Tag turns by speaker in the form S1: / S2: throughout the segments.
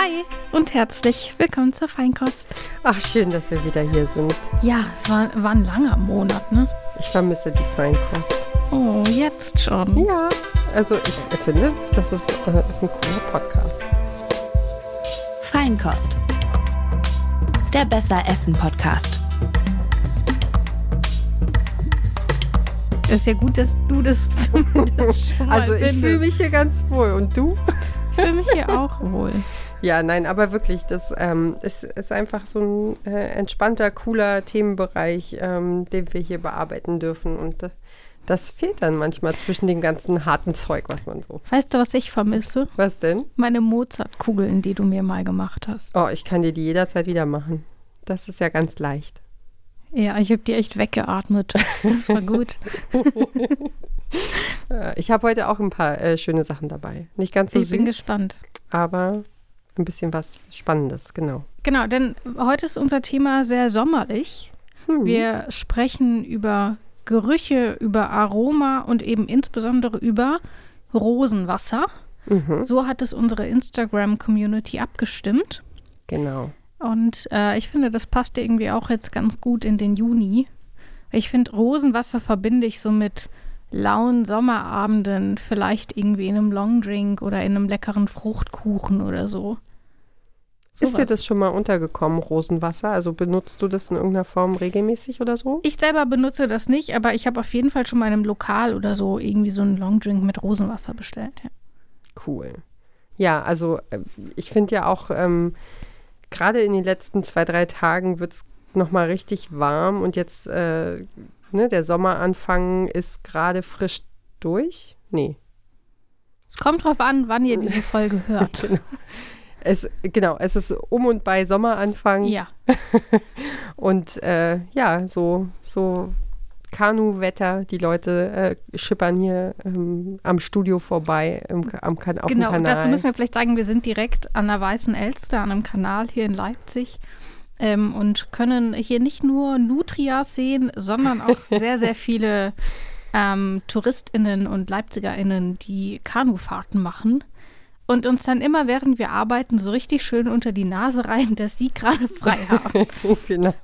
S1: Hi und herzlich willkommen zur Feinkost.
S2: Ach, schön, dass wir wieder hier sind.
S1: Ja, es war, war ein langer Monat, ne?
S2: Ich vermisse die Feinkost.
S1: Oh, jetzt schon.
S2: Ja, also ich finde, das ist, äh, ist ein cooler Podcast.
S3: Feinkost. Der Besser Essen Podcast.
S1: Ist ja gut, dass du das zumindest schon mal
S2: Also ich fühle mich hier ganz wohl. Und du?
S1: Ich fühle mich hier auch wohl.
S2: Ja, nein, aber wirklich, das ähm, ist, ist einfach so ein äh, entspannter, cooler Themenbereich, ähm, den wir hier bearbeiten dürfen. Und das, das fehlt dann manchmal zwischen dem ganzen harten Zeug, was man so.
S1: Weißt du, was ich vermisse?
S2: Was denn?
S1: Meine Mozartkugeln, die du mir mal gemacht hast.
S2: Oh, ich kann dir die jederzeit wieder machen. Das ist ja ganz leicht.
S1: Ja, ich habe die echt weggeatmet. Das war gut.
S2: Äh, ich habe heute auch ein paar äh, schöne Sachen dabei. Nicht ganz so
S1: ich
S2: süß,
S1: bin gespannt.
S2: aber ein bisschen was Spannendes, genau.
S1: Genau, denn heute ist unser Thema sehr sommerlich.
S2: Hm.
S1: Wir sprechen über Gerüche, über Aroma und eben insbesondere über Rosenwasser.
S2: Mhm,
S1: So hat es unsere Instagram-Community abgestimmt.
S2: genau.
S1: Und äh, ich finde, das passt irgendwie auch jetzt ganz gut in den Juni. Ich finde, Rosenwasser verbinde ich so mit lauen Sommerabenden, vielleicht irgendwie in einem Longdrink oder in einem leckeren Fruchtkuchen oder so.
S2: Ist dir
S1: Sowas.
S2: das schon mal untergekommen, Rosenwasser? Also benutzt du das in irgendeiner Form regelmäßig oder so?
S1: Ich selber benutze das nicht, aber ich habe auf jeden Fall schon mal in einem Lokal oder so irgendwie so einen Longdrink mit Rosenwasser bestellt. Ja.
S2: Cool. Ja, also äh, ich finde ja auch, ähm, gerade in den letzten zwei, drei Tagen wird es nochmal richtig warm und jetzt, äh, ne, der Sommeranfang ist gerade frisch durch. Nee,
S1: Es kommt drauf an, wann ihr diese Folge hört.
S2: genau. Es, genau, es ist um und bei Sommeranfang.
S1: Ja,
S2: Und äh, ja, so, so Kanu-Wetter. Die Leute äh, schippern hier ähm, am Studio vorbei, im, am, kan auf
S1: genau.
S2: dem
S1: Und
S2: Kanal.
S1: dazu müssen wir vielleicht sagen, wir sind direkt an der Weißen Elster, an einem Kanal hier in Leipzig. Ähm, und können hier nicht nur Nutrias sehen, sondern auch sehr, sehr viele ähm, TouristInnen und LeipzigerInnen, die Kanufahrten machen. Und uns dann immer, während wir arbeiten, so richtig schön unter die Nase reiben, dass sie gerade frei haben.
S2: genau.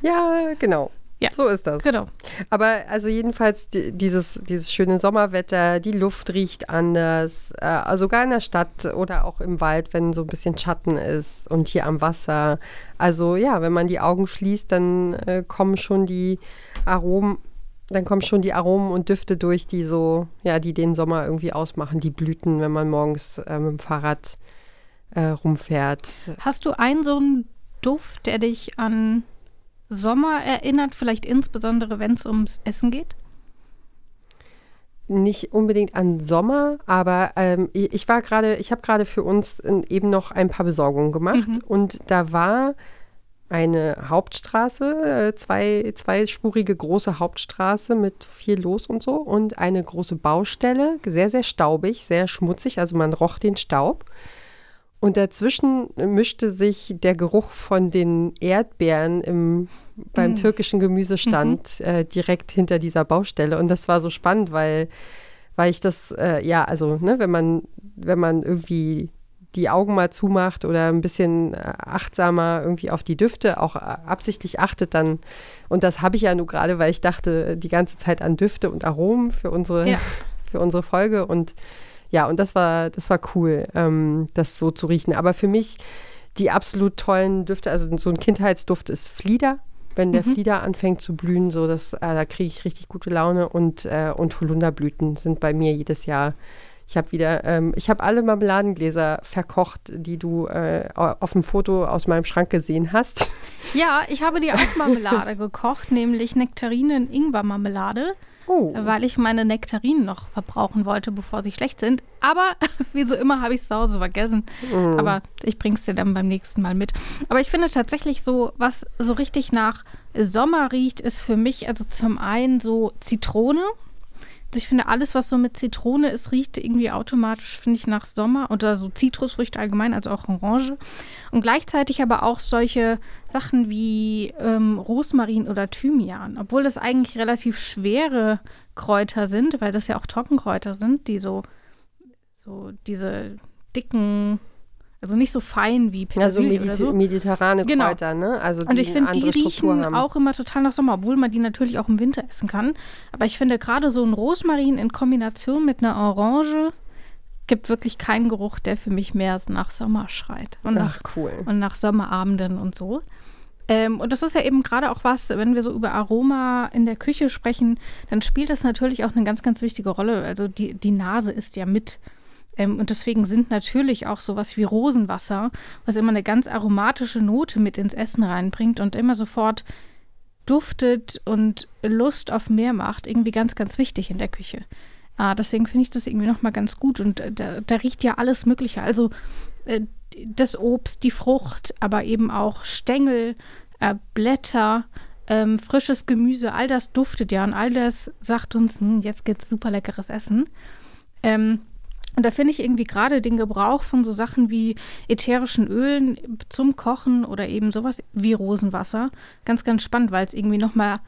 S2: Ja, genau.
S1: Ja.
S2: So ist das.
S1: genau.
S2: Aber also jedenfalls die, dieses, dieses schöne Sommerwetter, die Luft riecht anders, äh, sogar in der Stadt oder auch im Wald, wenn so ein bisschen Schatten ist und hier am Wasser. Also ja, wenn man die Augen schließt, dann äh, kommen schon die Aromen, dann kommen schon die Aromen und Düfte durch, die so, ja, die den Sommer irgendwie ausmachen, die Blüten, wenn man morgens äh, mit dem Fahrrad äh, rumfährt.
S1: Hast du einen so einen Duft, der dich an Sommer erinnert, vielleicht insbesondere, wenn es ums Essen geht?
S2: nicht unbedingt an Sommer, aber ähm, ich ich war gerade, ich habe gerade für uns in, eben noch ein paar Besorgungen gemacht
S1: Mhm.
S2: und da war eine Hauptstraße, äh, zwei, zweispurige große Hauptstraße mit viel los und so und eine große Baustelle, sehr, sehr staubig, sehr schmutzig, also man roch den Staub. Und dazwischen mischte sich der Geruch von den Erdbeeren im, beim
S1: Mm.
S2: türkischen Gemüsestand äh, direkt hinter dieser Baustelle. Und das war so spannend, weil, weil ich das, äh, ja, also, ne, wenn man, wenn man irgendwie die Augen mal zumacht oder ein bisschen äh, achtsamer irgendwie auf die Düfte auch äh, absichtlich achtet, dann, und das habe ich ja nur gerade, weil ich dachte die ganze Zeit an Düfte und Aromen für unsere,
S1: Ja.
S2: für unsere Folge und ja, und das war, das war cool, ähm, das so zu riechen. Aber für mich die absolut tollen Düfte, also so ein Kindheitsduft ist Flieder. Wenn der
S1: Mhm.
S2: Flieder anfängt zu blühen, so das, äh, da kriege ich richtig gute Laune und, äh, und Holunderblüten sind bei mir jedes Jahr. Ich habe wieder, ähm, ich habe alle Marmeladengläser verkocht, die du äh, au- auf dem Foto aus meinem Schrank gesehen hast.
S1: Ja, ich habe die auch Marmelade gekocht, nämlich Nektarinen-Ingwer-Marmelade,
S2: Oh,
S1: weil ich meine Nektarinen noch verbrauchen wollte, bevor sie schlecht sind. Aber wie so immer habe ich es zu Hause vergessen.
S2: Mhm.
S1: Aber ich bringe es dir dann beim nächsten Mal mit. Aber ich finde tatsächlich so, was so richtig nach Sommer riecht, ist für mich also zum einen so Zitrone. Also ich finde, alles, was so mit Zitrone ist, riecht irgendwie automatisch, finde ich, nach Sommer. Oder so Zitrusfrüchte allgemein, also auch Orange. Und gleichzeitig aber auch solche Sachen wie ähm, Rosmarin oder Thymian. Obwohl das eigentlich relativ schwere Kräuter sind, weil das ja auch Trockenkräuter sind, die so, so diese dicken Also nicht so fein wie
S2: Ja, so,
S1: Petersilie oder so.
S2: mediterrane
S1: Genau.
S2: Kräuter, ne? Also die
S1: Und ich finde, die riechen
S2: haben.
S1: auch immer total nach Sommer, obwohl man die natürlich auch im Winter essen kann. Aber ich finde gerade so ein Rosmarin in Kombination mit einer Orange gibt wirklich keinen Geruch, der für mich mehr nach Sommer schreit. Und nach
S2: Ach, cool.
S1: und nach Sommerabenden und so. Ähm, und das ist ja eben gerade auch was, wenn wir so über Aroma in der Küche sprechen, dann spielt das natürlich auch eine ganz, ganz wichtige Rolle. Also die, die Nase ist ja mit. Ähm, und deswegen sind natürlich auch sowas wie Rosenwasser, was immer eine ganz aromatische Note mit ins Essen reinbringt und immer sofort duftet und Lust auf mehr macht, irgendwie ganz, ganz wichtig in der Küche. Ah, deswegen finde ich das irgendwie nochmal ganz gut. Und äh, da, da riecht ja alles Mögliche. Also äh, das Obst, die Frucht, aber eben auch Stängel, äh, Blätter, ähm, frisches Gemüse, all das duftet ja und all das sagt uns, hm, jetzt gibt's super leckeres Essen. Ähm, und da finde ich irgendwie gerade den Gebrauch von so Sachen wie ätherischen Ölen zum Kochen oder eben sowas wie Rosenwasser ganz, ganz spannend, weil es irgendwie nochmal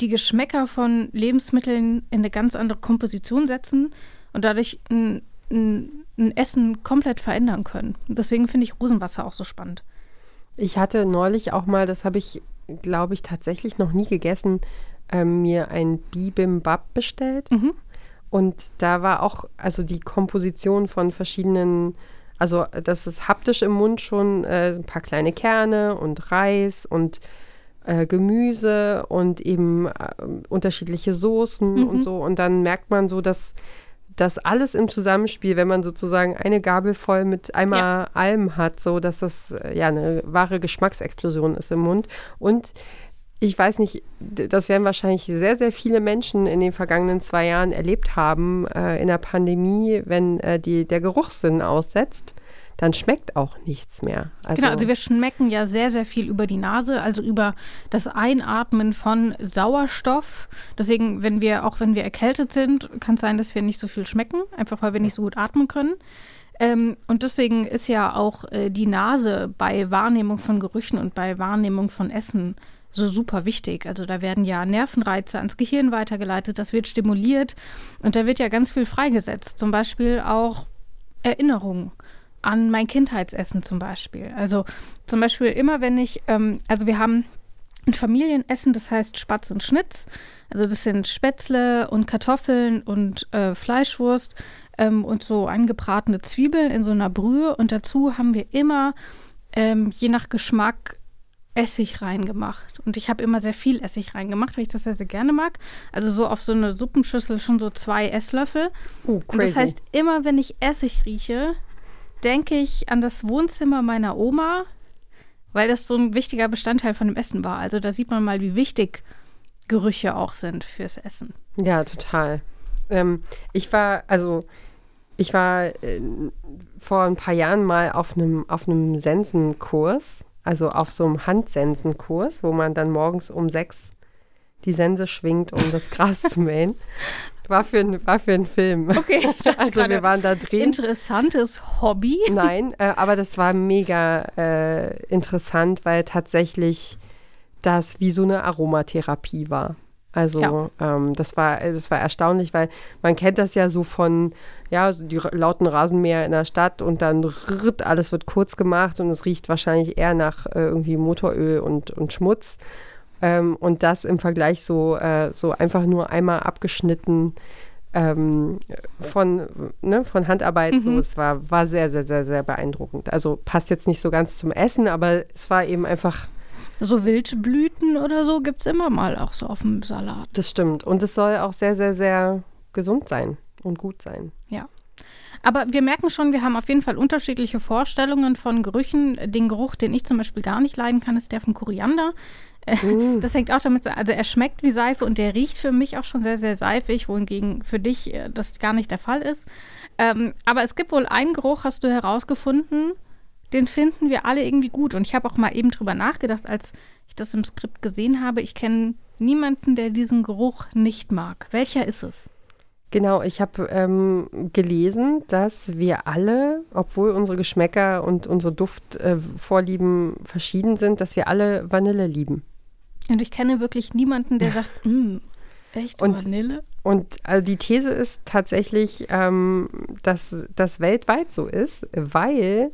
S1: die Geschmäcker von Lebensmitteln in eine ganz andere Komposition setzen und dadurch ein, ein, ein Essen komplett verändern können. Deswegen finde ich Rosenwasser auch so spannend.
S2: Ich hatte neulich auch mal, das habe ich, glaube ich, tatsächlich noch nie gegessen, ähm, mir ein Bibimbap bestellt.
S1: Mhm.
S2: Und da war auch, also die Komposition von verschiedenen, also das ist haptisch im Mund schon äh, ein paar kleine Kerne und Reis und äh, Gemüse und eben äh, unterschiedliche Soßen
S1: Mhm.
S2: und so. Und dann merkt man so, dass das alles im Zusammenspiel, wenn man sozusagen eine Gabel voll mit einmal allem hat, so dass das äh, ja eine wahre Geschmacksexplosion ist im Mund. Und ich weiß nicht, das werden wahrscheinlich sehr, sehr viele Menschen in den vergangenen zwei Jahren erlebt haben äh, in der Pandemie, wenn äh, die, der Geruchssinn aussetzt, dann schmeckt auch nichts mehr. Also,
S1: genau, also wir schmecken ja sehr, sehr viel über die Nase, also über das Einatmen von Sauerstoff. Deswegen, wenn wir, auch wenn wir erkältet sind, kann es sein, dass wir nicht so viel schmecken, einfach weil wir nicht so gut atmen können. Ähm, und deswegen ist ja auch äh, die Nase bei Wahrnehmung von Gerüchen und bei Wahrnehmung von Essen so super wichtig. Also da werden ja Nervenreize ans Gehirn weitergeleitet, das wird stimuliert und da wird ja ganz viel freigesetzt. Zum Beispiel auch Erinnerungen an mein Kindheitsessen zum Beispiel. Also zum Beispiel immer, wenn ich, ähm, also wir haben ein Familienessen, das heißt Spatz und Schnitz. Also das sind Spätzle und Kartoffeln und äh, Fleischwurst ähm, und so angebratene Zwiebeln in so einer Brühe. Und dazu haben wir immer, ähm, je nach Geschmack, Essig reingemacht. Und ich habe immer sehr viel Essig reingemacht, weil ich das sehr, sehr gerne mag. Also so auf so eine Suppenschüssel schon so zwei Esslöffel.
S2: oh,
S1: Und das
S2: crazy.
S1: heißt, immer wenn ich Essig rieche, denke ich an das Wohnzimmer meiner Oma, weil das so ein wichtiger Bestandteil von dem Essen war. Also da sieht man mal, wie wichtig Gerüche auch sind fürs Essen.
S2: Ja, total. Ähm, ich war, also ich war äh, vor ein paar Jahren mal auf einem auf einem Sensenkurs, also auf so einem Handsensenkurs, wo man dann morgens um sechs die Sense schwingt, um das Gras zu mähen. War für, ein, war für einen Film.
S1: Okay,
S2: Also wir waren da drin.
S1: interessantes Hobby.
S2: Nein, äh, aber das war mega äh, interessant, weil tatsächlich das wie so eine Aromatherapie war. Also
S1: Ja.
S2: ähm, das war das war erstaunlich, weil man kennt das ja so von ja so die lauten Rasenmäher in der Stadt und dann rrrt, alles wird kurz gemacht und es riecht wahrscheinlich eher nach äh, irgendwie Motoröl und, und Schmutz. Ähm, und das im Vergleich so, äh, so einfach nur einmal abgeschnitten ähm, von, ne, von Handarbeit. So,
S1: Mhm.
S2: es war, war sehr, sehr, sehr, sehr beeindruckend. Also passt jetzt nicht so ganz zum Essen, aber es war eben einfach,
S1: So Wildblüten oder so gibt es immer mal auch so auf dem Salat.
S2: das stimmt. Und es soll auch sehr, sehr, sehr gesund sein und gut sein.
S1: Aber wir merken schon, wir haben auf jeden Fall unterschiedliche Vorstellungen von Gerüchen. Den Geruch, den ich zum Beispiel gar nicht leiden kann, ist der von Koriander. Äh,
S2: Mm.
S1: Das hängt auch damit, zusammen- also er schmeckt wie Seife und der riecht für mich auch schon sehr, sehr seifig, wohingegen für dich äh, das gar nicht der Fall ist. Ähm, aber es gibt wohl einen Geruch, hast du herausgefunden, den finden wir alle irgendwie gut. Und ich habe auch mal eben drüber nachgedacht, als ich das im Skript gesehen habe. Ich kenne niemanden, der diesen Geruch nicht mag. Welcher ist es?
S2: Genau, ich habe ähm, gelesen, dass wir alle, obwohl unsere Geschmäcker und unsere Duftvorlieben verschieden sind, dass wir alle Vanille lieben.
S1: Und ich kenne wirklich niemanden, der sagt, "Mm, echt
S2: Und-
S1: Vanille?
S2: Und also die These ist tatsächlich, ähm, dass das weltweit so ist, weil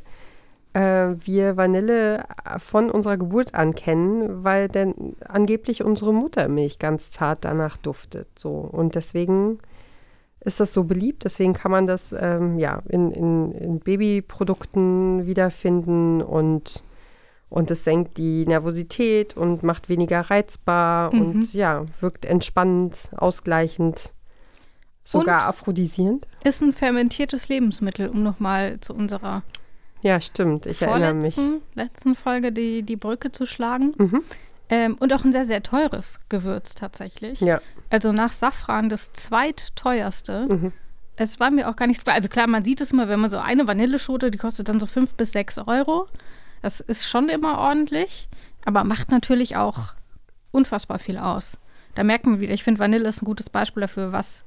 S2: äh, wir Vanille von unserer Geburt an kennen, weil denn angeblich unsere Muttermilch ganz zart danach duftet. So. Und deswegen ist das so beliebt. Deswegen kann man das ähm, ja, in, in, in Babyprodukten wiederfinden und und es senkt die Nervosität und macht weniger reizbar
S1: Mhm.
S2: und ja, wirkt entspannend, ausgleichend, sogar
S1: Und?
S2: aphrodisierend.
S1: Ist ein fermentiertes Lebensmittel, um nochmal zu unserer
S2: Ja, stimmt. Ich erinnere mich.
S1: letzten Folge die, die Brücke zu schlagen.
S2: Mhm.
S1: Ähm, und auch ein sehr, sehr teures Gewürz tatsächlich.
S2: Ja.
S1: Also nach Safran das zweitteuerste.
S2: Mhm.
S1: Es war mir auch gar nicht so klar. Also klar, man sieht es immer, wenn man so eine Vanilleschote, die kostet dann so fünf bis sechs Euro. Das ist schon immer ordentlich, aber macht natürlich auch unfassbar viel aus. Da merkt man wieder, ich finde, Vanille ist ein gutes Beispiel dafür, was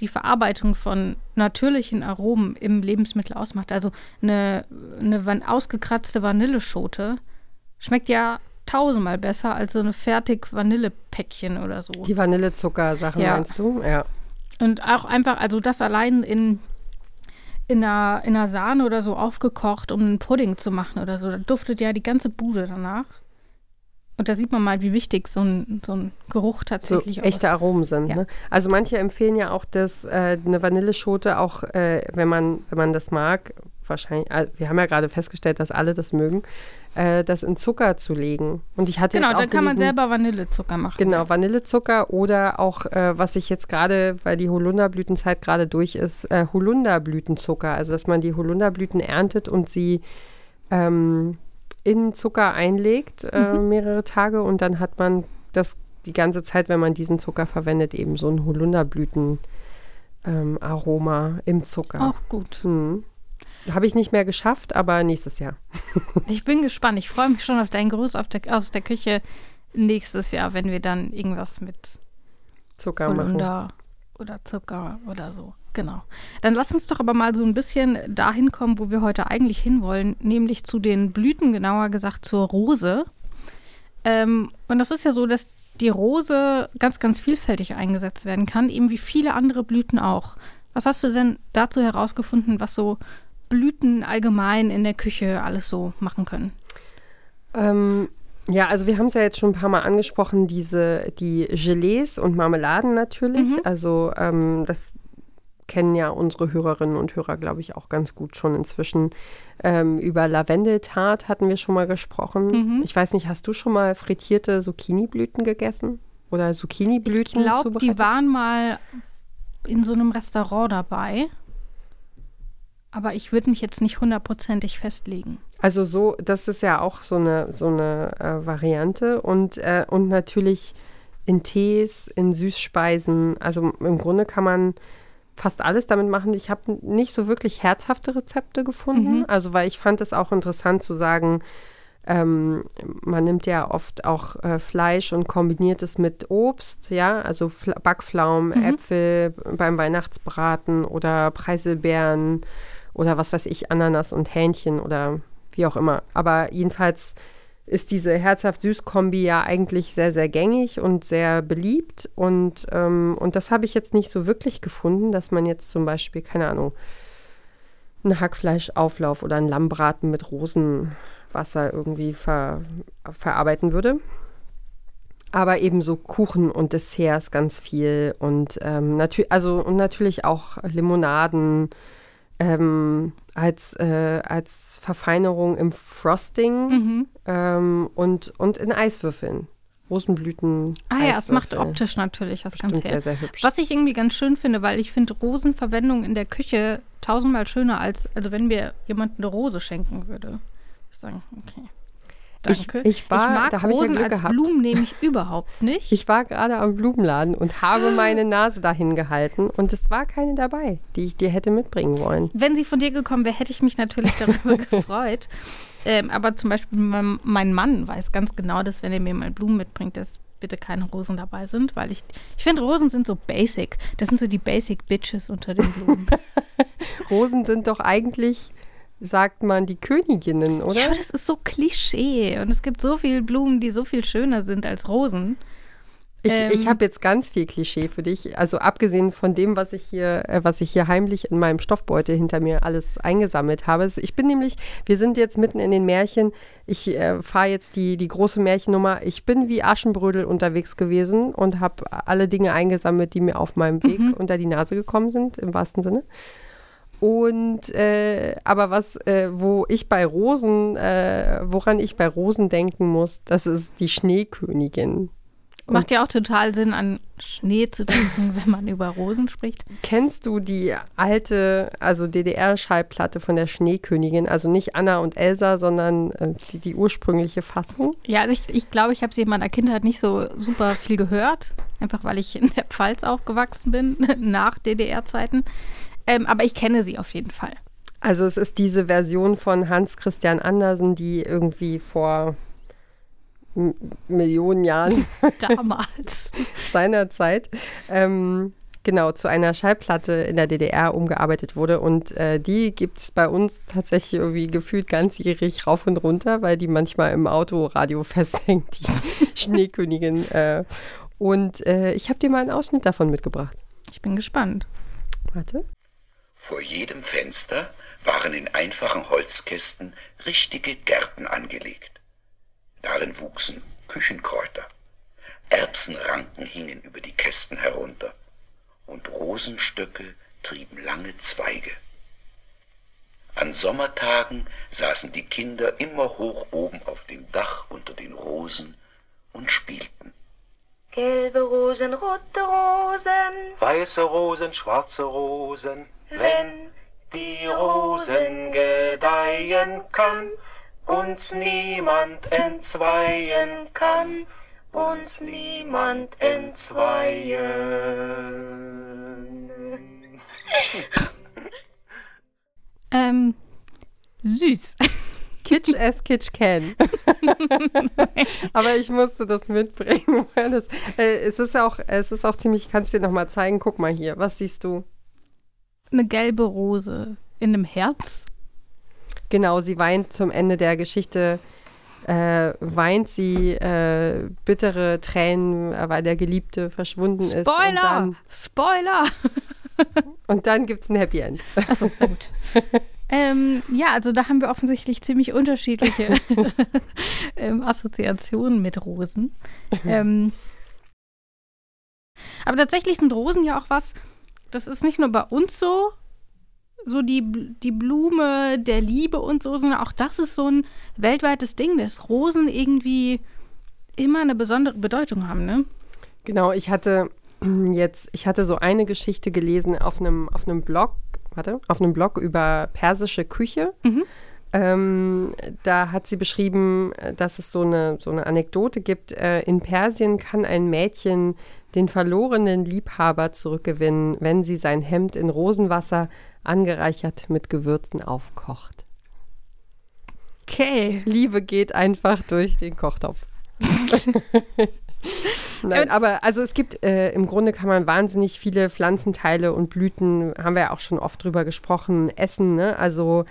S1: die Verarbeitung von natürlichen Aromen im Lebensmittel ausmacht. Also eine, eine ausgekratzte Vanilleschote schmeckt ja tausendmal besser als so eine fertig Vanillepäckchen oder so.
S2: Die Vanillezucker-Sachen
S1: Ja.
S2: meinst du? Ja.
S1: Und auch einfach, also das allein in, in, einer, in einer Sahne oder so aufgekocht, um einen Pudding zu machen oder so, da duftet ja die ganze Bude danach. Und da sieht man mal, wie wichtig so ein, so ein Geruch
S2: So
S1: tatsächlich auch
S2: echte Aromen sind.
S1: Ja.
S2: Ne? Also manche empfehlen ja auch, dass äh, eine Vanilleschote auch, äh, wenn man, wenn man das mag, wahrscheinlich, äh, wir haben ja gerade festgestellt, dass alle das mögen, äh, das in Zucker zu legen. Und ich hatte
S1: Genau,
S2: jetzt auch
S1: dann kann man selber Vanillezucker machen.
S2: Genau, Vanillezucker oder auch, äh, was ich jetzt gerade, weil die Holunderblütenzeit gerade durch ist, äh, Holunderblütenzucker. Also, dass man die Holunderblüten erntet und sie ähm, in Zucker einlegt, äh, mehrere Tage und dann hat man das die ganze Zeit, wenn man diesen Zucker verwendet, eben so ein Holunderblüten-Aroma im Zucker.
S1: Auch gut.
S2: Hm. Habe ich nicht mehr geschafft, aber nächstes Jahr.
S1: Ich bin gespannt. Ich freue mich schon auf deinen Gruß auf der, aus der Küche nächstes Jahr, wenn wir dann irgendwas mit
S2: Zucker machen.
S1: Holunder oder Zucker oder so. Genau. Dann lass uns doch aber mal so ein bisschen dahin kommen, wo wir heute eigentlich hinwollen, nämlich zu den Blüten, genauer gesagt zur Rose. Ähm, und das ist ja so, dass die Rose ganz, ganz vielfältig eingesetzt werden kann, eben wie viele andere Blüten auch. Was hast du denn dazu herausgefunden, was so Blüten allgemein in der Küche alles so machen können?
S2: Ähm, ja, also wir haben es ja jetzt schon ein paar Mal angesprochen, diese, die Gelees und Marmeladen natürlich.
S1: Mhm.
S2: Also ähm, das kennen ja unsere Hörerinnen und Hörer, glaube ich, auch ganz gut schon inzwischen. Ähm, über Lavendeltart hatten wir schon mal gesprochen.
S1: Mhm.
S2: Ich weiß nicht, hast du schon mal frittierte Zucchiniblüten gegessen? Oder
S1: Ich
S2: Zucchiniblüten
S1: glaube,
S2: zubereitet?
S1: die waren mal in so einem Restaurant dabei. Aber ich würde mich jetzt nicht hundertprozentig festlegen.
S2: Also so, das ist ja auch so eine, so eine äh, Variante und, äh, und natürlich in Tees, in Süßspeisen. Also im Grunde kann man fast alles damit machen. Ich habe nicht so wirklich herzhafte Rezepte gefunden.
S1: Mhm.
S2: Also weil ich fand es auch interessant zu sagen, ähm, man nimmt ja oft auch äh, Fleisch und kombiniert es mit Obst, ja, also Fla Backpflaumen,
S1: Mhm.
S2: Äpfel beim Weihnachtsbraten oder Preiselbeeren oder was weiß ich, Ananas und Hähnchen oder wie auch immer. Aber jedenfalls ist diese herzhaft-süß-Kombi ja eigentlich sehr, sehr gängig und sehr beliebt. Und, ähm, und das habe ich jetzt nicht so wirklich gefunden, dass man jetzt zum Beispiel, keine Ahnung, einen Hackfleischauflauf oder einen Lammbraten mit Rosenwasser irgendwie ver verarbeiten würde. Aber eben so Kuchen und Desserts ganz viel und ähm, natürlich, also und natürlich auch Limonaden ähm, als, äh, als Verfeinerung im Frosting
S1: Mhm.
S2: ähm, und, und in Eiswürfeln. Rosenblüten.
S1: Ah ja, es macht optisch natürlich was ganz
S2: Stimmt, sehr,
S1: her.
S2: sehr hübsch.
S1: Was ich irgendwie ganz schön finde, weil ich finde Rosenverwendung in der Küche tausendmal schöner als, also wenn mir jemand eine Rose schenken würde. Ich sagen, okay.
S2: Ich-
S1: Danke.
S2: ich war-
S1: mag
S2: da hab ich ja
S1: Rosen als. Blumen nehme ich überhaupt nicht.
S2: Ich war gerade am Blumenladen und habe meine Nase dahin gehalten und es war keine dabei, die ich dir hätte mitbringen wollen.
S1: Wenn sie von dir gekommen wäre, hätte ich mich natürlich darüber gefreut. Ähm, aber zum Beispiel mein, mein Mann weiß ganz genau, dass wenn er mir mal Blumen mitbringt, dass bitte keine Rosen dabei sind, weil ich, ich finde, Rosen sind so basic. Das sind so die basic Bitches unter den Blumen.
S2: Rosen sind doch eigentlich, sagt man, die Königinnen, oder?
S1: Ja, aber das ist so Klischee. Und es gibt so viele Blumen, die so viel schöner sind als Rosen.
S2: Ich,
S1: Ähm,
S2: ich habe jetzt ganz viel Klischee für dich. Also abgesehen von dem, was ich hier, äh, was ich hier heimlich in meinem Stoffbeutel hinter mir alles eingesammelt habe. Ich bin nämlich, wir sind jetzt mitten in den Märchen. Ich äh, fahre jetzt die, die große Märchennummer. Ich bin wie Aschenbrödel unterwegs gewesen und habe alle Dinge eingesammelt, die mir auf meinem Weg unter die Nase gekommen sind, im wahrsten Sinne. Und äh, aber was, äh, wo ich bei Rosen, äh, woran ich bei Rosen denken muss, das ist die Schneekönigin.
S1: Macht
S2: Und
S1: ja auch total Sinn, an Schnee zu denken, wenn man über Rosen spricht.
S2: Kennst du die alte, also DDR-Schallplatte von der Schneekönigin? Also nicht Anna und Elsa, sondern äh, die, die ursprüngliche Fassung?
S1: Ja, also ich, ich glaube, ich habe sie in meiner Kindheit nicht so super viel gehört. Einfach weil ich in der Pfalz aufgewachsen bin, nach DDR-Zeiten. Ähm, aber ich kenne sie auf jeden Fall.
S2: Also es ist diese Version von Hans Christian Andersen, die irgendwie vor M Millionen Jahren
S1: Damals.
S2: seiner Zeit ähm, genau zu einer Schallplatte in der DDR umgearbeitet wurde. Und äh, die gibt es bei uns tatsächlich irgendwie gefühlt ganzjährig rauf und runter, weil die manchmal im Autoradio festhängt, die Schneekönigin. Äh, und äh, ich habe dir mal einen Ausschnitt davon mitgebracht.
S1: Ich bin gespannt.
S2: Warte.
S4: Vor jedem Fenster waren in einfachen Holzkästen richtige Gärten angelegt. Darin wuchsen Küchenkräuter. Erbsenranken hingen über die Kästen herunter und Rosenstöcke trieben lange Zweige. An Sommertagen saßen die Kinder immer hoch oben auf dem Dach unter den Rosen und spielten.
S5: Gelbe Rosen, rote Rosen,
S6: Weiße Rosen, schwarze Rosen,
S5: wenn
S6: die Rosen gedeihen kann, uns niemand entzweien kann, uns niemand entzweien.
S1: Ähm, süß.
S2: Kitsch as Kitsch can. Aber ich musste das mitbringen. Weil das, äh, es, ist auch, es ist auch ziemlich, ich kann es dir nochmal zeigen. Guck mal hier, was siehst du?
S1: Eine gelbe Rose in einem Herz.
S2: Genau, sie weint zum Ende der Geschichte, äh, weint sie äh, bittere Tränen, weil der Geliebte verschwunden ist. Und
S1: Spoiler! Spoiler!
S2: und dann gibt es ein Happy End.
S1: Achso, gut. ähm, ja, also da haben wir offensichtlich ziemlich unterschiedliche ähm, Assoziationen mit Rosen. Ähm, aber tatsächlich sind Rosen ja auch was, das ist nicht nur bei uns so, so die, die Blume der Liebe und so, sondern auch das ist so ein weltweites Ding, dass Rosen irgendwie immer eine besondere Bedeutung haben, ne?
S2: Genau, ich hatte jetzt, ich hatte so eine Geschichte gelesen auf einem, auf einem Blog, warte, auf einem Blog über persische Küche. Ähm, da hat sie beschrieben, äh, dass es so eine, so eine Anekdote gibt. Äh, in Persien kann ein Mädchen den verlorenen Liebhaber zurückgewinnen, wenn sie sein Hemd in Rosenwasser angereichert mit Gewürzen aufkocht.
S1: Okay.
S2: Liebe geht einfach durch den Kochtopf. Nein, aber also es gibt, äh, im Grunde kann man wahnsinnig viele Pflanzenteile und Blüten, haben wir ja auch schon oft drüber gesprochen, essen. Ne? Also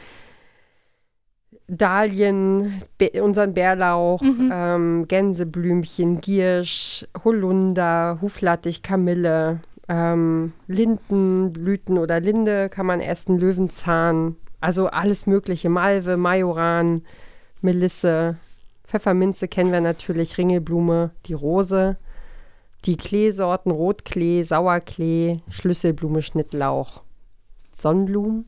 S2: Dahlien, Be unseren Bärlauch, ähm, Gänseblümchen, Giersch, Holunder, Huflattich, Kamille, ähm, Lindenblüten oder Linde kann man essen, Löwenzahn, also alles mögliche, Malve, Majoran, Melisse, Pfefferminze kennen wir natürlich, Ringelblume, die Rose, die Kleesorten Rotklee, Sauerklee, Schlüsselblume, Schnittlauch, Sonnenblumen,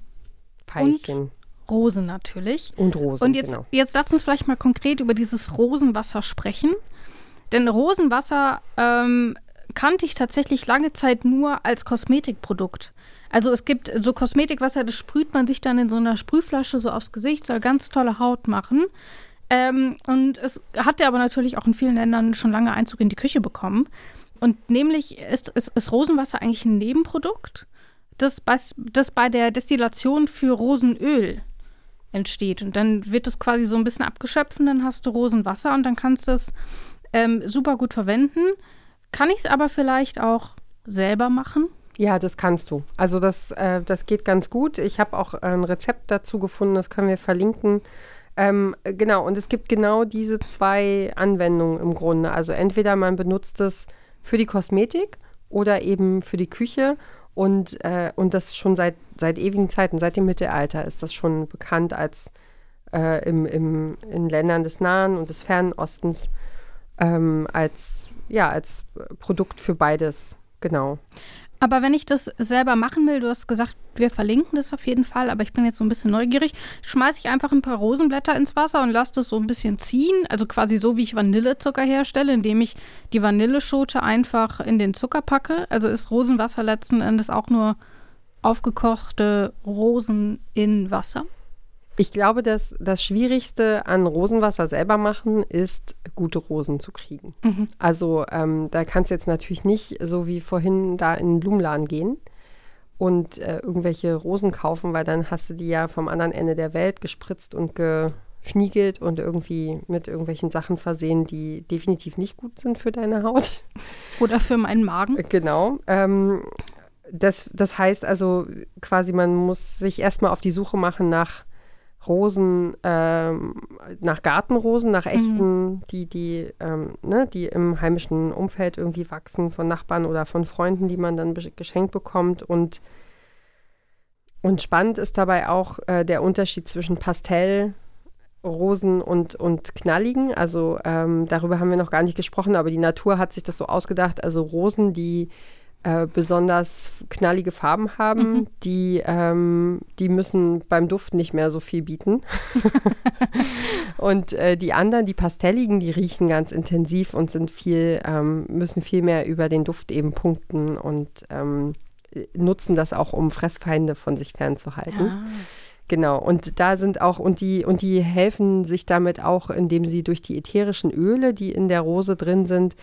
S2: Veilchen
S1: Rosen natürlich.
S2: und, Rosen.
S1: Und jetzt,
S2: genau.
S1: jetzt lass uns vielleicht mal konkret über dieses Rosenwasser sprechen. Denn Rosenwasser ähm, kannte ich tatsächlich lange Zeit nur als Kosmetikprodukt. Also es gibt so Kosmetikwasser, das sprüht man sich dann in so einer Sprühflasche so aufs Gesicht, soll ganz tolle Haut machen. Ähm, und es hat ja aber natürlich auch in vielen Ländern schon lange Einzug in die Küche bekommen. Und nämlich ist, ist, ist Rosenwasser eigentlich ein Nebenprodukt, das bei, das bei der Destillation für Rosenöl entsteht. Und dann wird es quasi so ein bisschen abgeschöpft und dann hast du Rosenwasser und dann kannst du es ähm, super gut verwenden. Kann ich es aber vielleicht auch selber machen?
S2: Ja, das kannst du. Also das, äh, das geht ganz gut. Ich habe auch ein Rezept dazu gefunden, das können wir verlinken. Ähm, genau, und es gibt genau diese zwei Anwendungen im Grunde. Also entweder man benutzt es für die Kosmetik oder eben für die Küche. Und, äh, und das schon seit, seit ewigen Zeiten, seit dem Mittelalter ist das schon bekannt als äh, im, im, in Ländern des Nahen und des Fernen Ostens ähm, als, ja, als Produkt für beides. Genau.
S1: Aber wenn ich das selber machen will, du hast gesagt, wir verlinken das auf jeden Fall, aber ich bin jetzt so ein bisschen neugierig, schmeiße ich einfach ein paar Rosenblätter ins Wasser und lasse das so ein bisschen ziehen, also quasi so, wie ich Vanillezucker herstelle, indem ich die Vanilleschote einfach in den Zucker packe. Also ist Rosenwasser letzten Endes auch nur aufgekochte Rosen in Wasser?
S2: Ich glaube, dass das Schwierigste an Rosenwasser selber machen ist, gute Rosen zu kriegen.
S1: Mhm.
S2: Also ähm, da kannst du jetzt natürlich nicht so wie vorhin da in den Blumenladen gehen und äh, irgendwelche Rosen kaufen, weil dann hast du die ja vom anderen Ende der Welt gespritzt und geschniegelt und irgendwie mit irgendwelchen Sachen versehen, die definitiv nicht gut sind für deine Haut.
S1: Oder für meinen Magen?
S2: Genau. Ähm, das, das heißt also quasi, man muss sich erstmal auf die Suche machen nach Rosen, ähm, nach Gartenrosen, nach echten, die, die, ähm, ne, die im heimischen Umfeld irgendwie wachsen, von Nachbarn oder von Freunden, die man dann geschenkt bekommt. Und, und spannend ist dabei auch äh, der Unterschied zwischen Pastellrosen und, und knalligen. Also ähm, darüber haben wir noch gar nicht gesprochen, aber die Natur hat sich das so ausgedacht. Also Rosen, die äh, besonders knallige Farben haben,
S1: Mhm.
S2: die, ähm, die müssen beim Duft nicht mehr so viel bieten. und äh, die anderen, die pastelligen, die riechen ganz intensiv und sind viel, ähm, müssen viel mehr über den Duft eben punkten und ähm, nutzen das auch, um Fressfeinde von sich fernzuhalten.
S1: Ah.
S2: Genau, und da sind auch, und die, und die helfen sich damit auch, indem sie durch die ätherischen Öle, die in der Rose drin sind,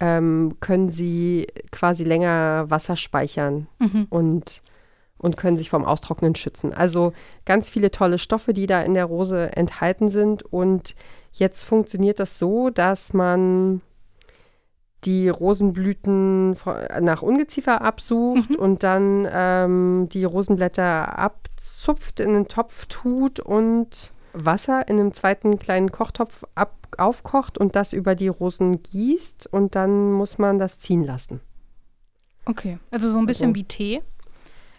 S2: ähm, können sie quasi länger Wasser speichern
S1: Mhm.
S2: und, und können sich vom Austrocknen schützen. Also ganz viele tolle Stoffe, die da in der Rose enthalten sind. Und jetzt funktioniert das so, dass man die Rosenblüten nach Ungeziefer absucht und dann ähm, die Rosenblätter abzupft, in einen Topf tut und Wasser in einem zweiten kleinen Kochtopf ab, aufkocht und das über die Rosen gießt und dann muss man das ziehen lassen.
S1: Okay, also so ein bisschen
S2: Also-
S1: wie Tee.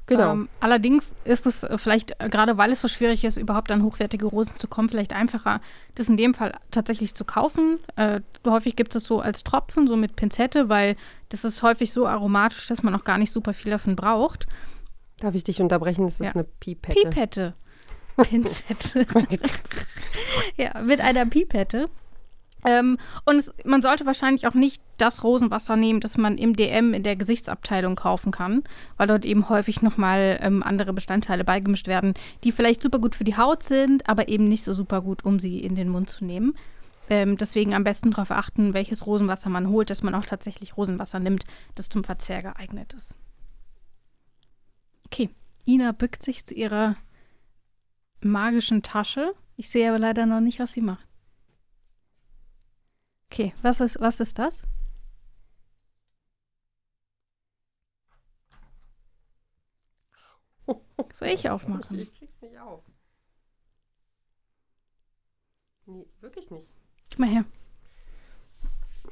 S2: Genau.
S1: Ähm, allerdings ist es äh, vielleicht, äh, gerade weil es so schwierig ist, überhaupt an hochwertige Rosen zu kommen, vielleicht einfacher, das in dem Fall tatsächlich zu kaufen. Äh, häufig gibt es das so als Tropfen, so mit Pinzette, weil das ist häufig so aromatisch, dass man auch gar nicht super viel davon braucht.
S2: Darf ich dich unterbrechen? Das ist
S1: Ja.
S2: eine Pipette.
S1: Pipette. Pinzette. ja, mit einer Pipette. Ähm, und es, man sollte wahrscheinlich auch nicht das Rosenwasser nehmen, das man im DM in der Gesichtsabteilung kaufen kann, weil dort eben häufig nochmal ähm, andere Bestandteile beigemischt werden, die vielleicht super gut für die Haut sind, aber eben nicht so super gut, um sie in den Mund zu nehmen. Ähm, deswegen am besten darauf achten, welches Rosenwasser man holt, dass man auch tatsächlich Rosenwasser nimmt, das zum Verzehr geeignet ist. Okay, Ina bückt sich zu ihrer magischen Tasche. Ich sehe aber leider noch nicht, was sie macht. Okay, was ist, was ist das? Soll ich aufmachen?
S2: Ich krieg's nicht auf. Nee, wirklich nicht.
S1: Gib mal her.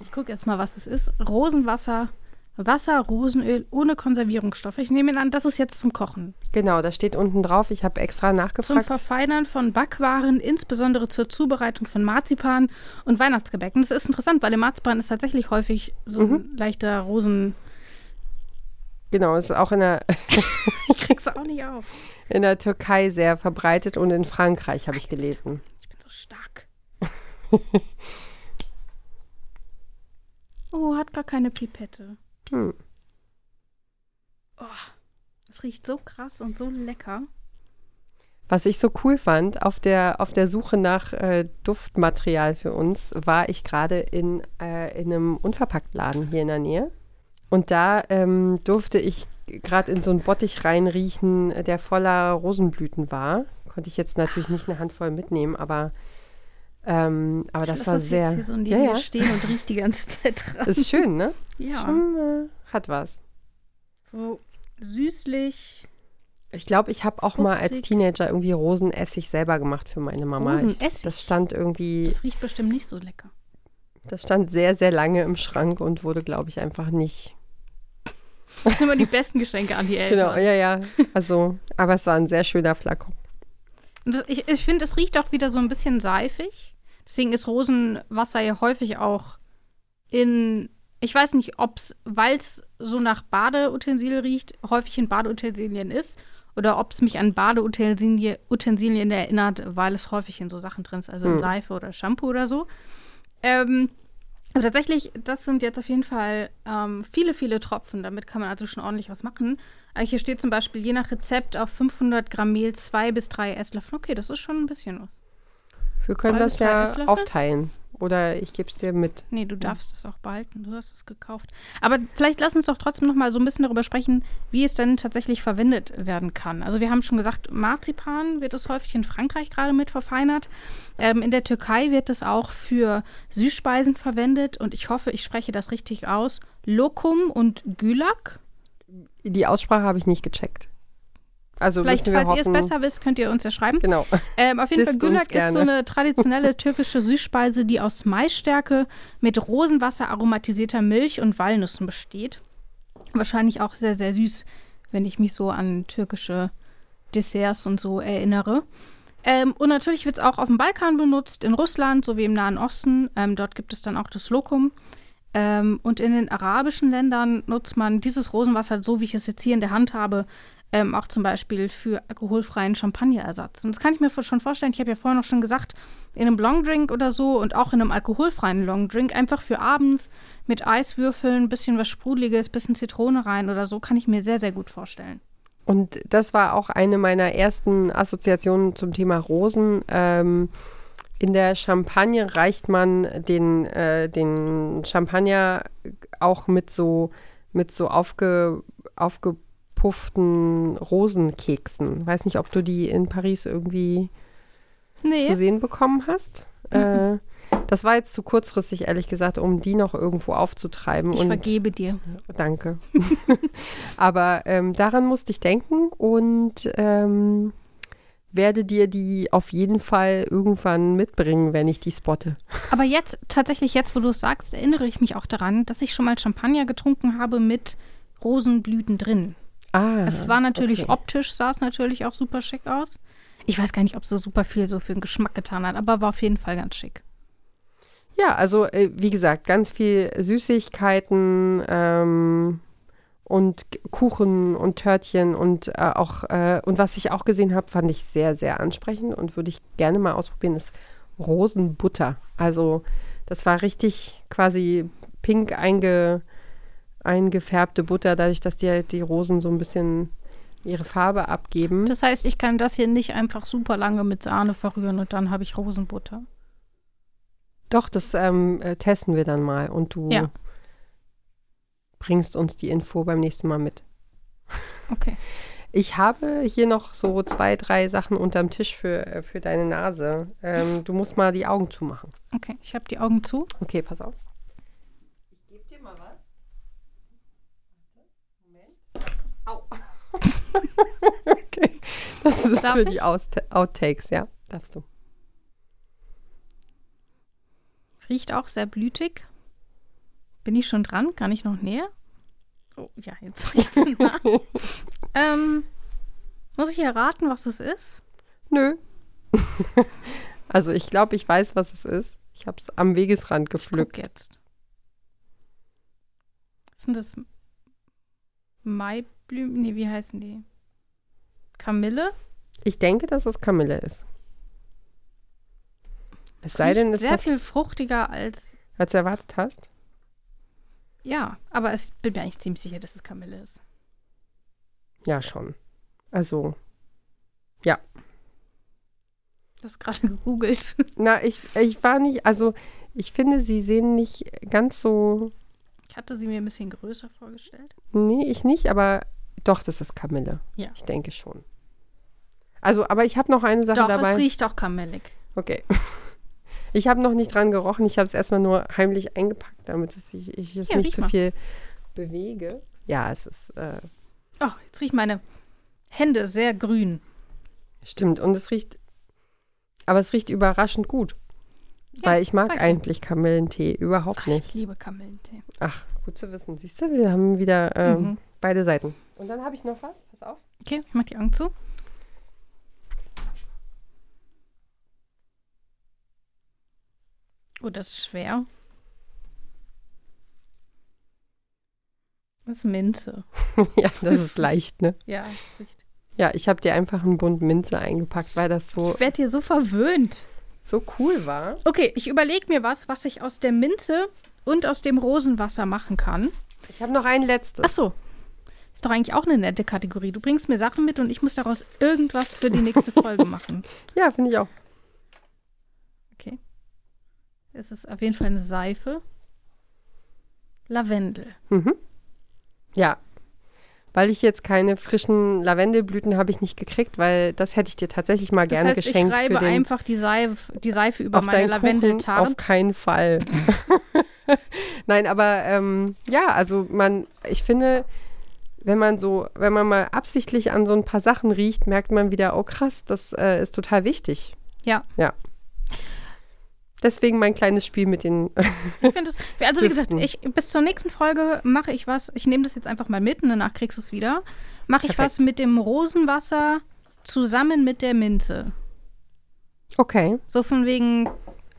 S1: Ich gucke erst mal, was es ist. Rosenwasser, Wasser, Rosenöl ohne Konservierungsstoffe. Ich nehme an, das ist jetzt zum Kochen.
S2: Genau, da steht unten drauf, ich habe extra
S1: Zum
S2: nachgefragt.
S1: Verfeinern von Backwaren, insbesondere zur Zubereitung von Marzipan und Weihnachtsgebäck. Und das ist interessant, weil im Marzipan ist tatsächlich häufig so ein leichter Rosen.
S2: Genau, ist auch in der,
S1: Ich krieg's auch nicht auf.
S2: in der Türkei sehr verbreitet und in Frankreich habe ich gelesen.
S1: Ich bin so stark. oh, hat gar keine Pipette.
S2: Hm.
S1: Oh, das riecht so krass und so lecker.
S2: Was ich so cool fand, auf der, auf der Suche nach äh, Duftmaterial für uns, war ich gerade in, äh, in einem Unverpacktladen hier in der Nähe. Und da ähm, durfte ich gerade in so einen Bottich reinriechen, der voller Rosenblüten war. Konnte ich jetzt natürlich nicht eine Handvoll mitnehmen, aber, ähm, aber
S1: Ich
S2: das war
S1: das
S2: sehr.
S1: Jetzt hier so
S2: ja, ja.
S1: stehen und riecht die ganze Zeit dran.
S2: Ist schön, ne?
S1: ja,
S2: Schon, äh, hat was.
S1: so süßlich.
S2: Ich glaube, ich habe auch mal als
S1: Fruchtig.
S2: Teenager irgendwie Rosenessig selber gemacht für meine Mama. Ich,
S1: Rosenessig?
S2: das stand irgendwie.
S1: Das riecht bestimmt nicht so lecker.
S2: Das stand sehr, sehr lange im Schrank und wurde, glaube ich, einfach nicht.
S1: Das sind immer die besten Geschenke an die Eltern.
S2: Genau, ja, ja. Also, aber es war ein sehr schöner Flakon.
S1: Das, ich ich finde, es riecht auch wieder so ein bisschen seifig. Deswegen ist Rosenwasser ja häufig auch in, ich weiß nicht, ob es, weil es so nach Badeutensilien riecht, häufig in Badeutensilien ist. Oder ob es mich an Badeutensilien Utensilien erinnert, weil es häufig in so Sachen drin ist, also in
S2: Hm.
S1: Seife oder Shampoo oder so. Ähm, aber tatsächlich, das sind jetzt auf jeden Fall ähm, viele, viele Tropfen. Damit kann man also schon ordentlich was machen. Äh, Hier steht zum Beispiel je nach Rezept auf 500 Gramm Mehl zwei bis drei Esslöffel. Okay, das ist schon ein bisschen was.
S2: Wir können das ja aufteilen. Oder ich gebe es dir mit.
S1: Nee, du darfst es auch behalten. Du hast es gekauft. Aber vielleicht lass uns doch trotzdem noch mal so ein bisschen darüber sprechen, wie es denn tatsächlich verwendet werden kann. Also wir haben schon gesagt, Marzipan wird es häufig in Frankreich gerade mit verfeinert. Ähm, in der Türkei wird es auch für Süßspeisen verwendet. Und ich hoffe, ich spreche das richtig aus. Lokum und Gülak.
S2: Die Aussprache habe ich nicht gecheckt. Also
S1: Vielleicht, falls ihr es
S2: hoffen-
S1: besser wisst, könnt ihr uns ja schreiben.
S2: Genau.
S1: Ähm, auf jeden Fall, Gülak ist so eine traditionelle türkische Süßspeise, die aus Maisstärke mit Rosenwasser aromatisierter Milch und Walnüssen besteht. Wahrscheinlich auch sehr, sehr süß, wenn ich mich so an türkische Desserts und so erinnere. Ähm, und natürlich wird es auch auf dem Balkan benutzt, in Russland sowie im Nahen Osten. Ähm, dort gibt es dann auch das Lokum. Ähm, und in den arabischen Ländern nutzt man dieses Rosenwasser, so wie ich es jetzt hier in der Hand habe, ähm, auch zum Beispiel für alkoholfreien Champagnerersatz. Und das kann ich mir schon vorstellen. Ich habe ja vorher noch schon gesagt, in einem Longdrink oder so und auch in einem alkoholfreien Longdrink, einfach für abends mit Eiswürfeln, bisschen was Sprudeliges, bisschen Zitrone rein oder so, kann ich mir sehr, sehr gut vorstellen.
S2: Und das war auch eine meiner ersten Assoziationen zum Thema Rosen. Ähm, in der Champagne reicht man den, äh, den Champagner auch mit so, mit so aufge, aufgepufften Rosenkeksen. Weiß nicht, ob du die in Paris irgendwie
S1: Nee,
S2: zu sehen bekommen hast. Äh, das war jetzt zu kurzfristig, ehrlich gesagt, um die noch irgendwo aufzutreiben.
S1: ich
S2: und
S1: vergebe dir.
S2: Danke. Aber ähm, daran musste ich denken und ähm, werde dir die auf jeden Fall irgendwann mitbringen, wenn ich die spotte.
S1: Aber jetzt, tatsächlich jetzt, wo du es sagst, erinnere ich mich auch daran, dass ich schon mal Champagner getrunken habe mit Rosenblüten drin.
S2: Ah,
S1: Es war natürlich
S2: okay.
S1: optisch, sah es natürlich auch super schick aus. Ich weiß gar nicht, ob es so super viel so für den Geschmack getan hat, aber war auf jeden Fall ganz schick.
S2: Ja, also äh, wie gesagt, ganz viel Süßigkeiten ähm, und Kuchen und Törtchen und äh, auch äh, und was ich auch gesehen habe, fand ich sehr, sehr ansprechend und würde ich gerne mal ausprobieren, ist Rosenbutter. Also das war richtig quasi pink einge, eingefärbte Butter, dadurch, dass die, die Rosen so ein bisschen ihre Farbe abgeben.
S1: Das heißt, ich kann das hier nicht einfach super lange mit Sahne verrühren und dann habe ich Rosenbutter.
S2: Doch, das ähm, äh, testen wir dann mal und du
S1: Ja.
S2: bringst uns die Info beim nächsten Mal mit.
S1: Okay.
S2: Ich habe hier noch so zwei, drei Sachen unterm Tisch für, äh, für deine Nase. Ähm, du musst mal die Augen zumachen.
S1: Okay, ich habe die Augen zu.
S2: Okay, pass auf. Ich gebe dir mal was. Au. Okay, das ist
S1: Darf
S2: für
S1: ich?
S2: die Austa- Outtakes, ja. Darfst du.
S1: Riecht auch sehr blütig. Bin ich schon dran? Kann ich noch näher? Oh, ja, jetzt riecht es nah. ähm, muss ich erraten, was es ist?
S2: Nö. also ich glaube, ich weiß, was es ist. Ich habe es am Wegesrand gepflückt.
S1: jetzt. Sind das Maiblüten? Nee, wie heißen die? Kamille?
S2: Ich denke, dass es Kamille ist. Es sei denn, es
S1: sehr viel fruchtiger als.
S2: als du erwartet hast.
S1: Ja, aber ich bin mir eigentlich ziemlich sicher, dass es Kamille ist.
S2: Ja, schon. Also,
S1: Du hast gerade gegoogelt.
S2: na, ich, ich war nicht, also ich finde, sie sehen nicht ganz so,
S1: Ich hatte sie mir ein bisschen größer vorgestellt.
S2: nee, ich nicht, aber doch, das ist Kamille.
S1: Ja.
S2: Ich denke schon. Also, aber ich habe noch eine Sache
S1: Doch,
S2: dabei.
S1: es riecht auch kamillig.
S2: Okay. Ich habe noch nicht dran gerochen. Ich habe es erstmal nur heimlich eingepackt, damit es sich, ich es
S1: Ja,
S2: nicht zu
S1: mal.
S2: viel bewege. Ja, es ist, äh,
S1: Oh, jetzt riechen meine Hände sehr grün.
S2: stimmt. Und es riecht, aber es riecht überraschend gut. Weil ich mag
S1: ja.
S2: eigentlich Kamillentee überhaupt
S1: Ach,
S2: nicht.
S1: ich liebe Kamillentee.
S2: Ach, gut zu wissen. Siehst du, wir haben wieder ähm,
S1: Mhm.
S2: Beide Seiten. Und dann habe ich noch was. Pass auf.
S1: Okay, ich mach die Augen zu. Oh, das ist schwer. Das ist Minze.
S2: ja, das ist leicht, ne?
S1: Ja, ist richtig.
S2: Ja, ich habe dir einfach einen Bund Minze eingepackt, weil das so,
S1: Ich werde hier so verwöhnt.
S2: so cool war.
S1: Okay, ich überlege mir was, was ich aus der Minze und aus dem Rosenwasser machen kann.
S2: Ich habe noch ein letztes.
S1: Ach so. Ist doch eigentlich auch eine nette Kategorie. Du bringst mir Sachen mit und ich muss daraus irgendwas für die nächste Folge machen.
S2: Ja, finde ich auch.
S1: Okay. Es ist auf jeden Fall eine Seife. Lavendel.
S2: Mhm. Ja. Weil ich jetzt keine frischen Lavendelblüten habe ich nicht gekriegt, weil das hätte ich dir tatsächlich mal
S1: Das
S2: gerne
S1: heißt, ich
S2: geschenkt
S1: reibe
S2: für den,
S1: einfach die Seife, die Seife über
S2: auf
S1: meine
S2: Kuchen. Auf keinen Fall. Nein, aber ähm, ja, also man, ich finde, wenn man so, wenn man mal absichtlich an so ein paar Sachen riecht, merkt man wieder, oh krass, das äh, ist total wichtig.
S1: Ja.
S2: Ja. Deswegen mein kleines Spiel mit den.
S1: Ich finde es, also wie gesagt, ich, bis zur nächsten Folge mache ich was, ich nehme das jetzt einfach mal mit und danach kriegst du es wieder. Mache ich
S2: Perfekt.
S1: was mit dem Rosenwasser zusammen mit der Minze.
S2: okay.
S1: So von wegen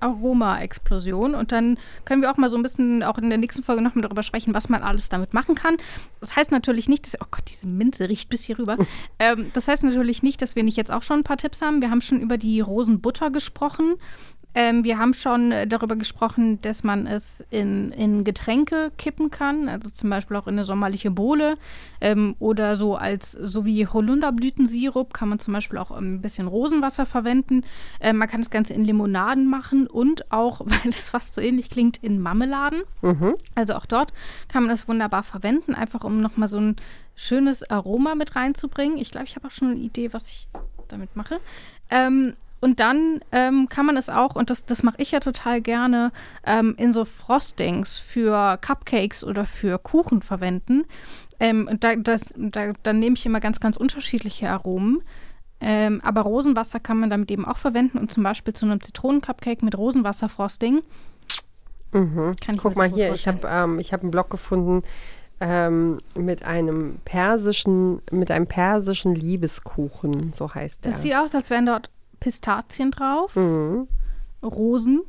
S1: Aroma-Explosion. Und dann können wir auch mal so ein bisschen auch in der nächsten Folge noch mal darüber sprechen, was man alles damit machen kann. Das heißt natürlich nicht, dass, oh Gott, diese Minze riecht bis hier rüber. ähm, das heißt natürlich nicht, dass wir nicht jetzt auch schon ein paar Tipps haben. Wir haben schon über die Rosenbutter gesprochen. Ähm, wir haben schon äh, darüber gesprochen, dass man es in, in Getränke kippen kann, also zum Beispiel auch in eine sommerliche Bowle ähm, oder so als so wie Holunderblütensirup kann man zum Beispiel auch ähm, ein bisschen Rosenwasser verwenden. Ähm, man kann das Ganze in Limonaden machen und auch, weil es fast so ähnlich klingt, in Marmeladen.
S2: Mhm.
S1: Also auch dort kann man das wunderbar verwenden, einfach um nochmal so ein schönes Aroma mit reinzubringen. Ich glaube, ich habe auch schon eine Idee, was ich damit mache. Ähm, und dann ähm, kann man es auch, und das, das mache ich ja total gerne, ähm, in so Frostings für Cupcakes oder für Kuchen verwenden. Ähm, und da, das, da, dann nehme ich immer ganz, ganz unterschiedliche Aromen. Ähm, aber Rosenwasser kann man damit eben auch verwenden und zum Beispiel zu einem Zitronencupcake mit Rosenwasserfrosting.
S2: Mhm.
S1: Kann ich
S2: Guck mal hier, ich habe ähm, ich hab einen Blog gefunden ähm, mit einem persischen, mit einem persischen Liebeskuchen, so heißt der.
S1: Das sieht aus, als wären dort Pistazien drauf,
S2: mhm.
S1: Rosen,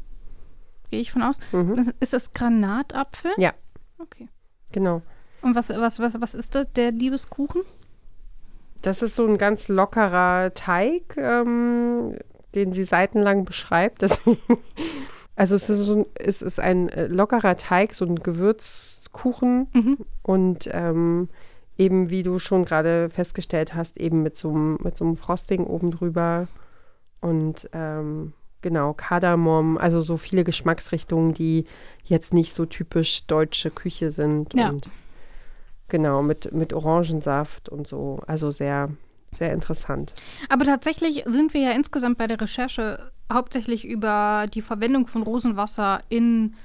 S1: gehe ich von aus.
S2: Mhm.
S1: Ist, ist das Granatapfel?
S2: Ja.
S1: Okay.
S2: Genau.
S1: Und was, was, was, was ist das, der Liebeskuchen?
S2: Das ist so ein ganz lockerer Teig, ähm, den sie seitenlang beschreibt. Also es ist, so ein, es ist ein äh, lockerer Teig, so ein Gewürzkuchen
S1: Mhm.
S2: und ähm, eben, wie du schon gerade festgestellt hast, eben mit so einem, mit so einem Frosting oben drüber und ähm, genau, Kardamom, also so viele Geschmacksrichtungen, die jetzt nicht so typisch deutsche Küche sind
S1: Ja.
S2: und genau, mit, mit Orangensaft und so, also sehr, sehr interessant.
S1: Aber tatsächlich sind wir ja insgesamt bei der Recherche hauptsächlich über die Verwendung von Rosenwasser in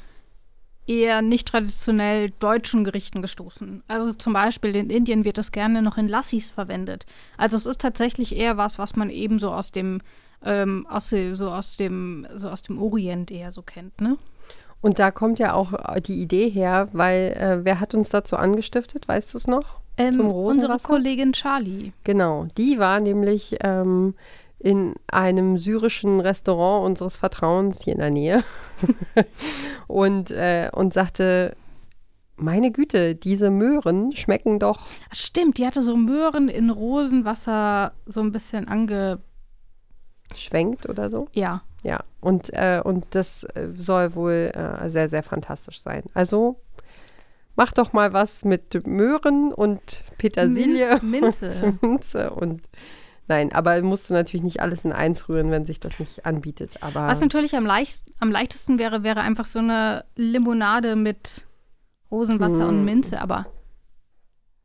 S1: eher nicht traditionell deutschen Gerichten gestoßen. Also zum Beispiel in Indien wird das gerne noch in Lassis verwendet. Also es ist tatsächlich eher was, was man eben so aus dem ähm, aus, so aus dem so aus dem Orient eher so kennt, ne?
S2: Und da kommt ja auch äh, die Idee her, weil äh, wer hat uns dazu angestiftet, weißt du es noch?
S1: Ähm,
S2: Zum
S1: unsere
S2: Rosenwasser?
S1: Kollegin Charlie.
S2: Genau, die war nämlich ähm, in einem syrischen Restaurant unseres Vertrauens hier in der Nähe und, äh, und sagte, meine Güte, diese Möhren schmecken doch.
S1: Stimmt, die hatte so Möhren in Rosenwasser so ein bisschen ange
S2: Schwenkt oder so.
S1: ja.
S2: Ja, und, äh, und das äh, soll wohl äh, sehr, sehr fantastisch sein. Also mach doch mal was mit Möhren und Petersilie.
S1: Minze.
S2: Minze und nein, aber musst du natürlich nicht alles in eins rühren, wenn sich das nicht anbietet. Aber
S1: Was natürlich am, leicht, am leichtesten wäre, wäre einfach so eine Limonade mit Rosenwasser und
S2: Hm.
S1: Minze, aber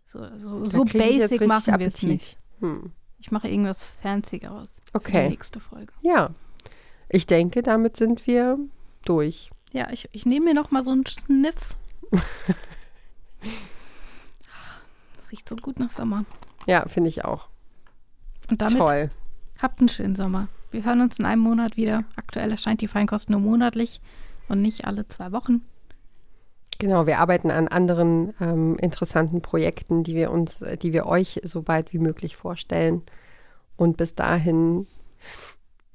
S1: so, so, so basic machen wir es
S2: Appetit.
S1: nicht.
S2: hm,
S1: Ich mache irgendwas Fancygeres für die
S2: okay,
S1: nächste Folge.
S2: ja, ich denke, damit sind wir durch.
S1: Ja, ich, ich nehme mir noch mal so einen Sniff. Das riecht so gut nach Sommer.
S2: Ja, finde ich auch.
S1: Und damit
S2: Toll.
S1: habt einen schönen Sommer. Wir hören uns in einem Monat wieder. Aktuell erscheint die Feinkost nur monatlich und nicht alle zwei Wochen.
S2: Genau, wir arbeiten an anderen ähm, interessanten Projekten, die wir uns, die wir euch so bald wie möglich vorstellen. Und bis dahin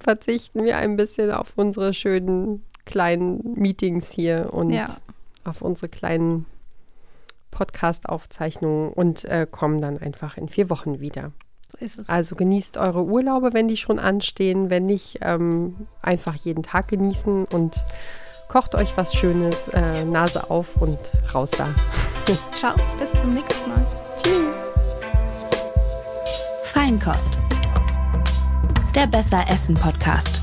S2: verzichten wir ein bisschen auf unsere schönen kleinen Meetings hier und
S1: Ja.
S2: auf unsere kleinen Podcast-Aufzeichnungen und äh, kommen dann einfach in vier Wochen wieder.
S1: So ist es.
S2: Also genießt eure Urlaube, wenn die schon anstehen. Wenn nicht, ähm, einfach jeden Tag genießen und kocht euch was Schönes, äh, Nase auf und raus da.
S1: Ciao, bis zum nächsten Mal.
S3: Feinkost. Der Besser Essen Podcast.